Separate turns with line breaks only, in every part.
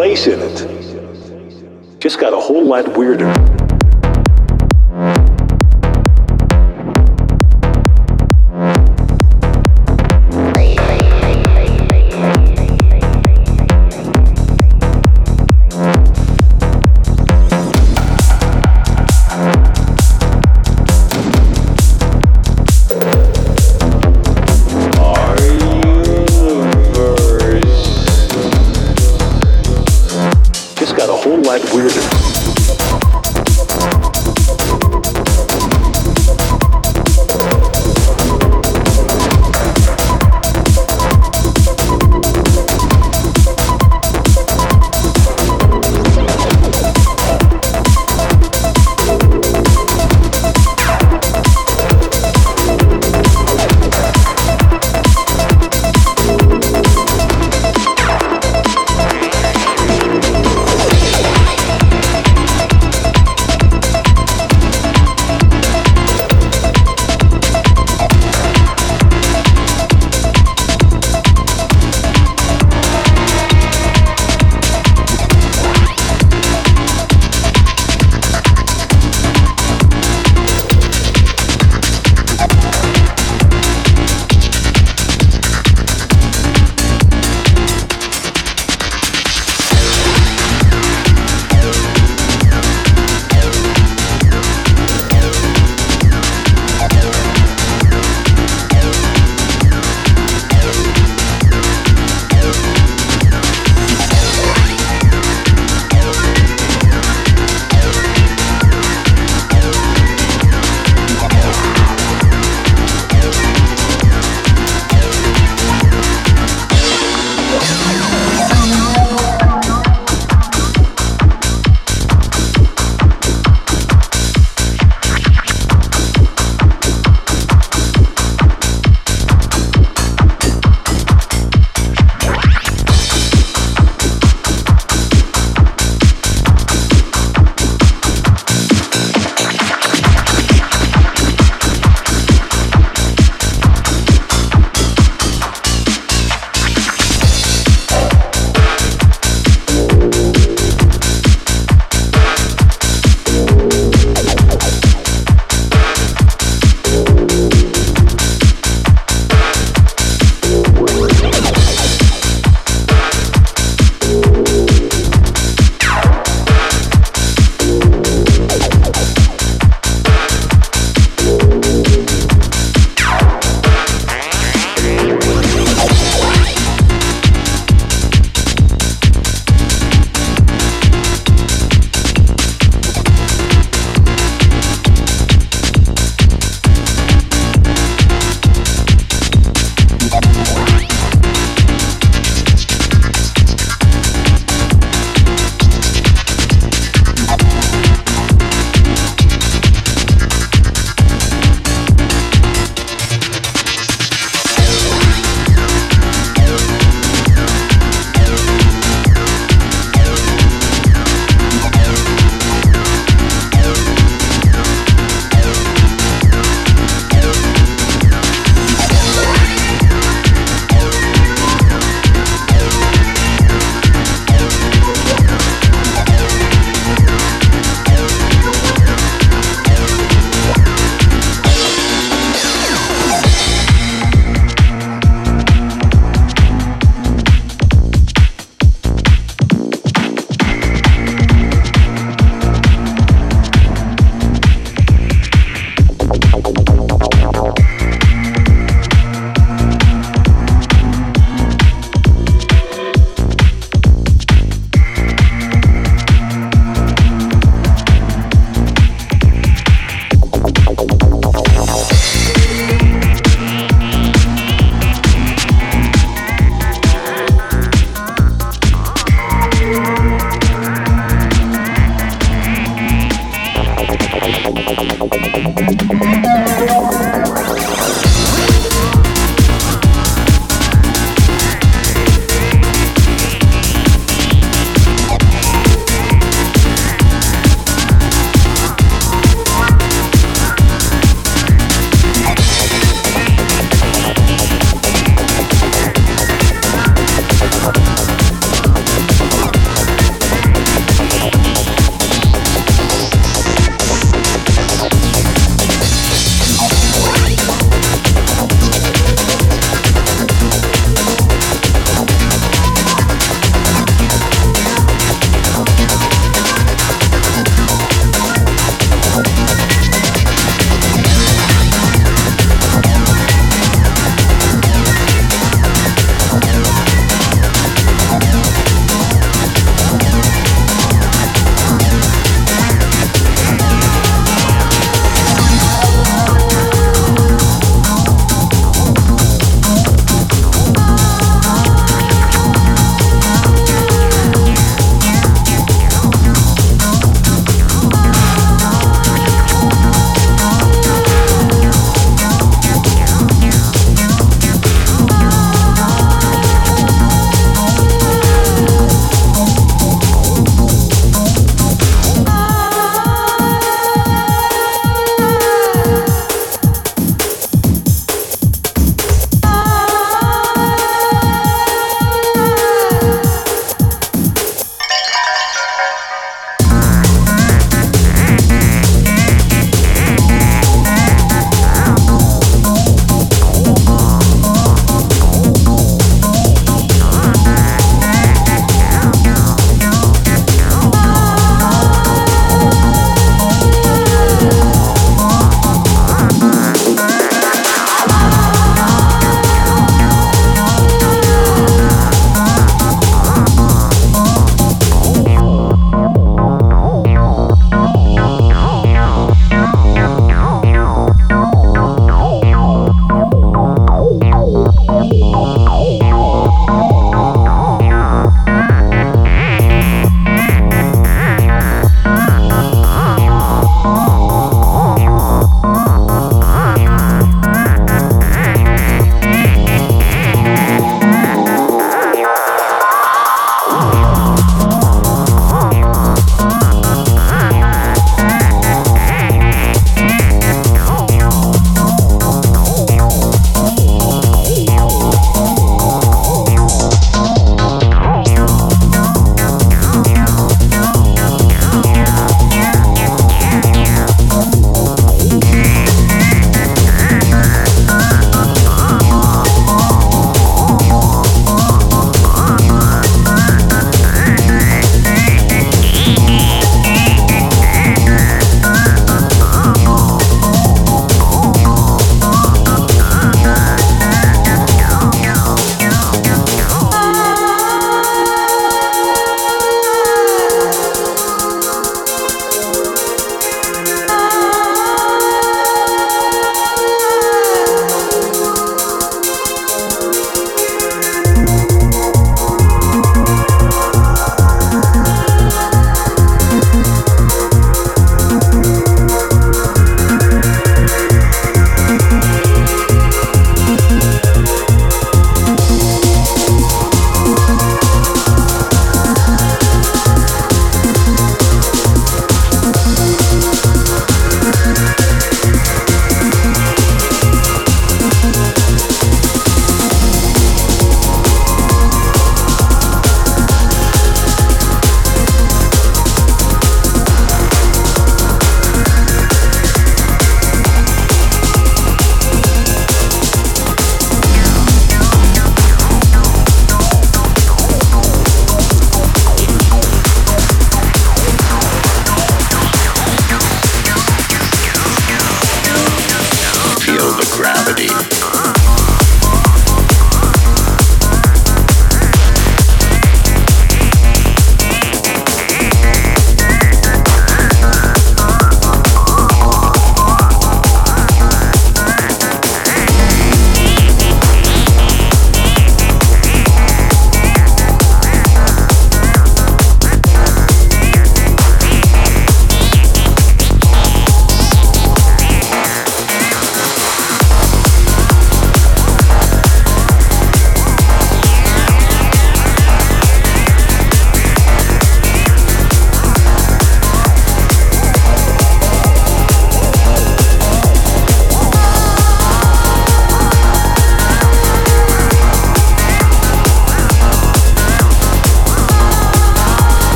place in it just got a whole lot weirder.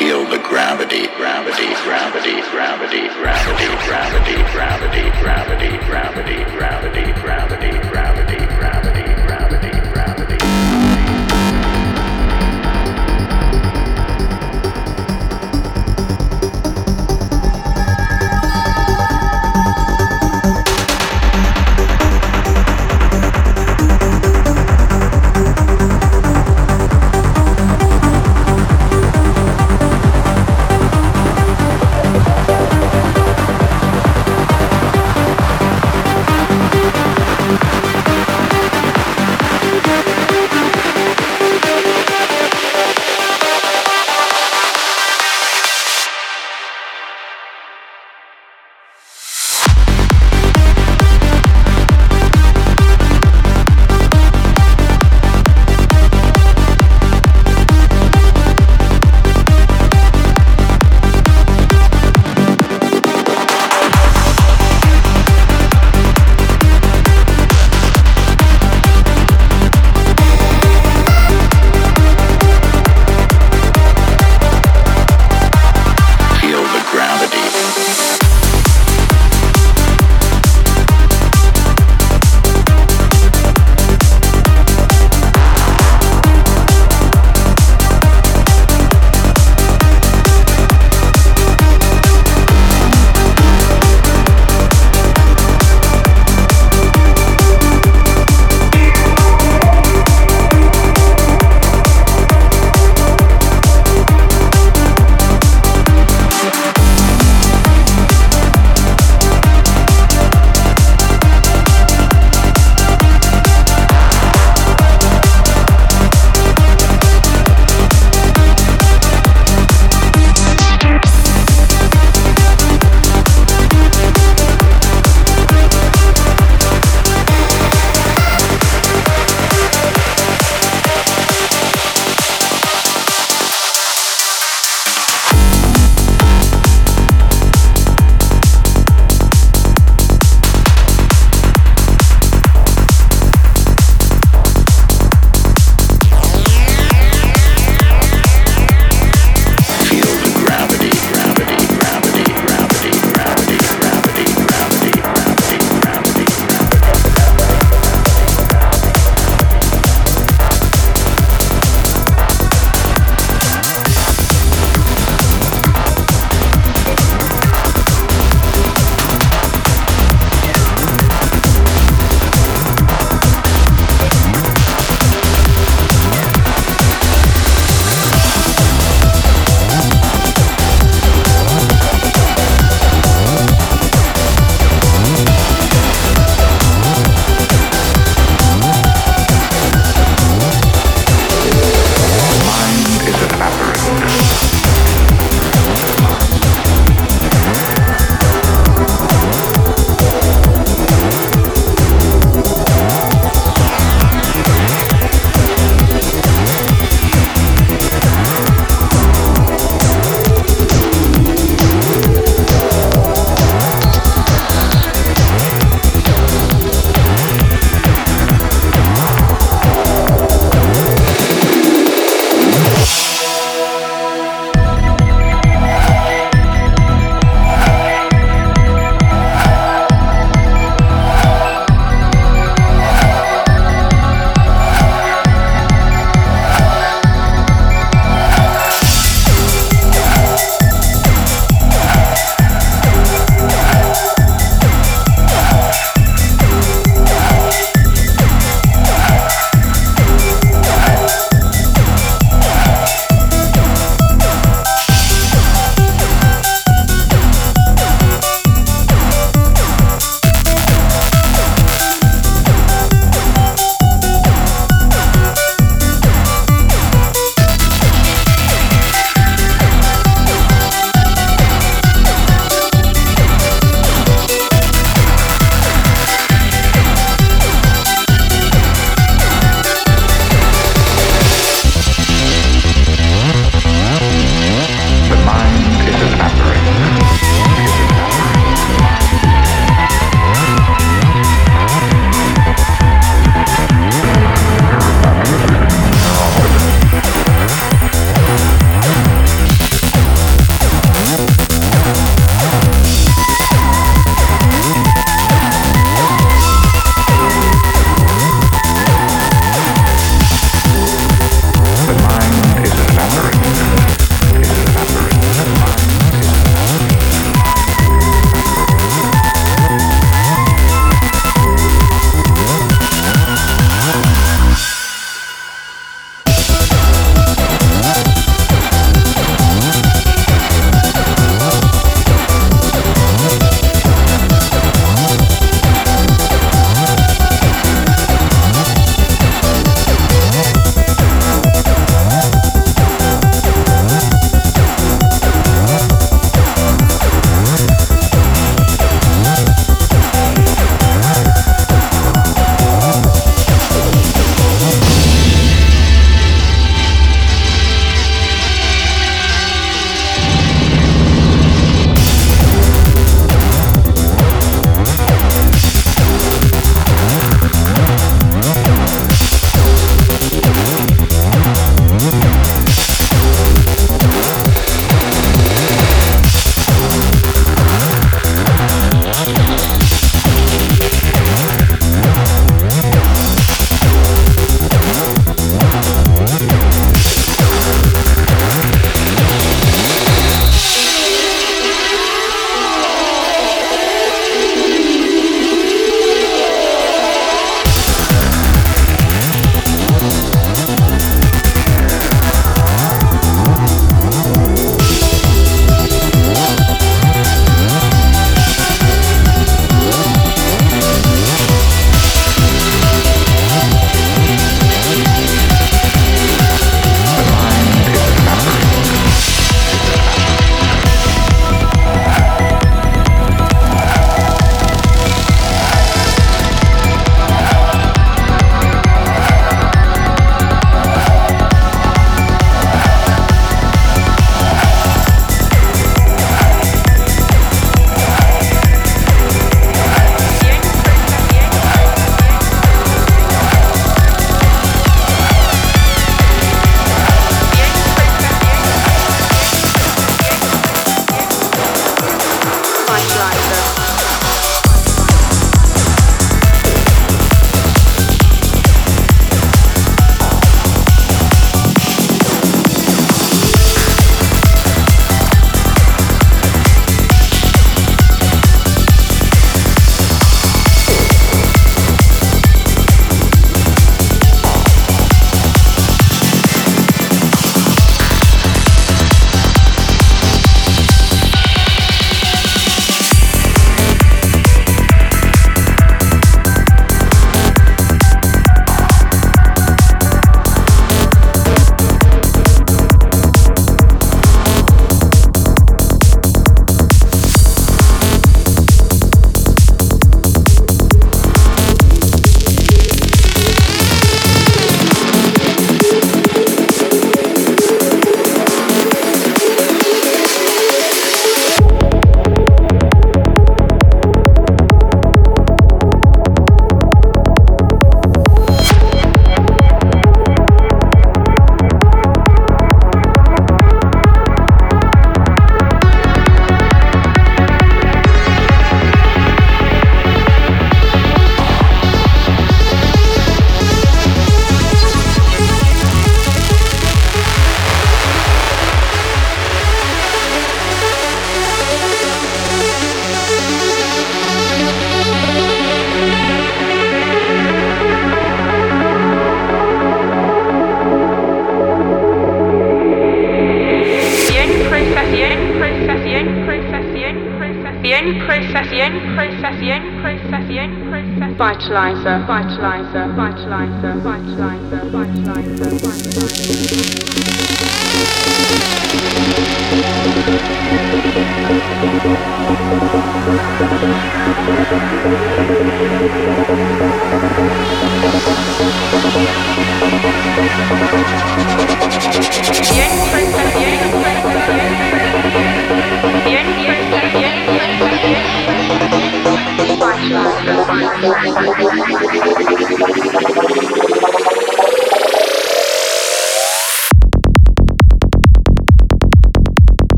feel the gravity, gravity, gravity, gravity, gravity, gravity, gravity, gravity, gravity, gravity, gravity, gravity.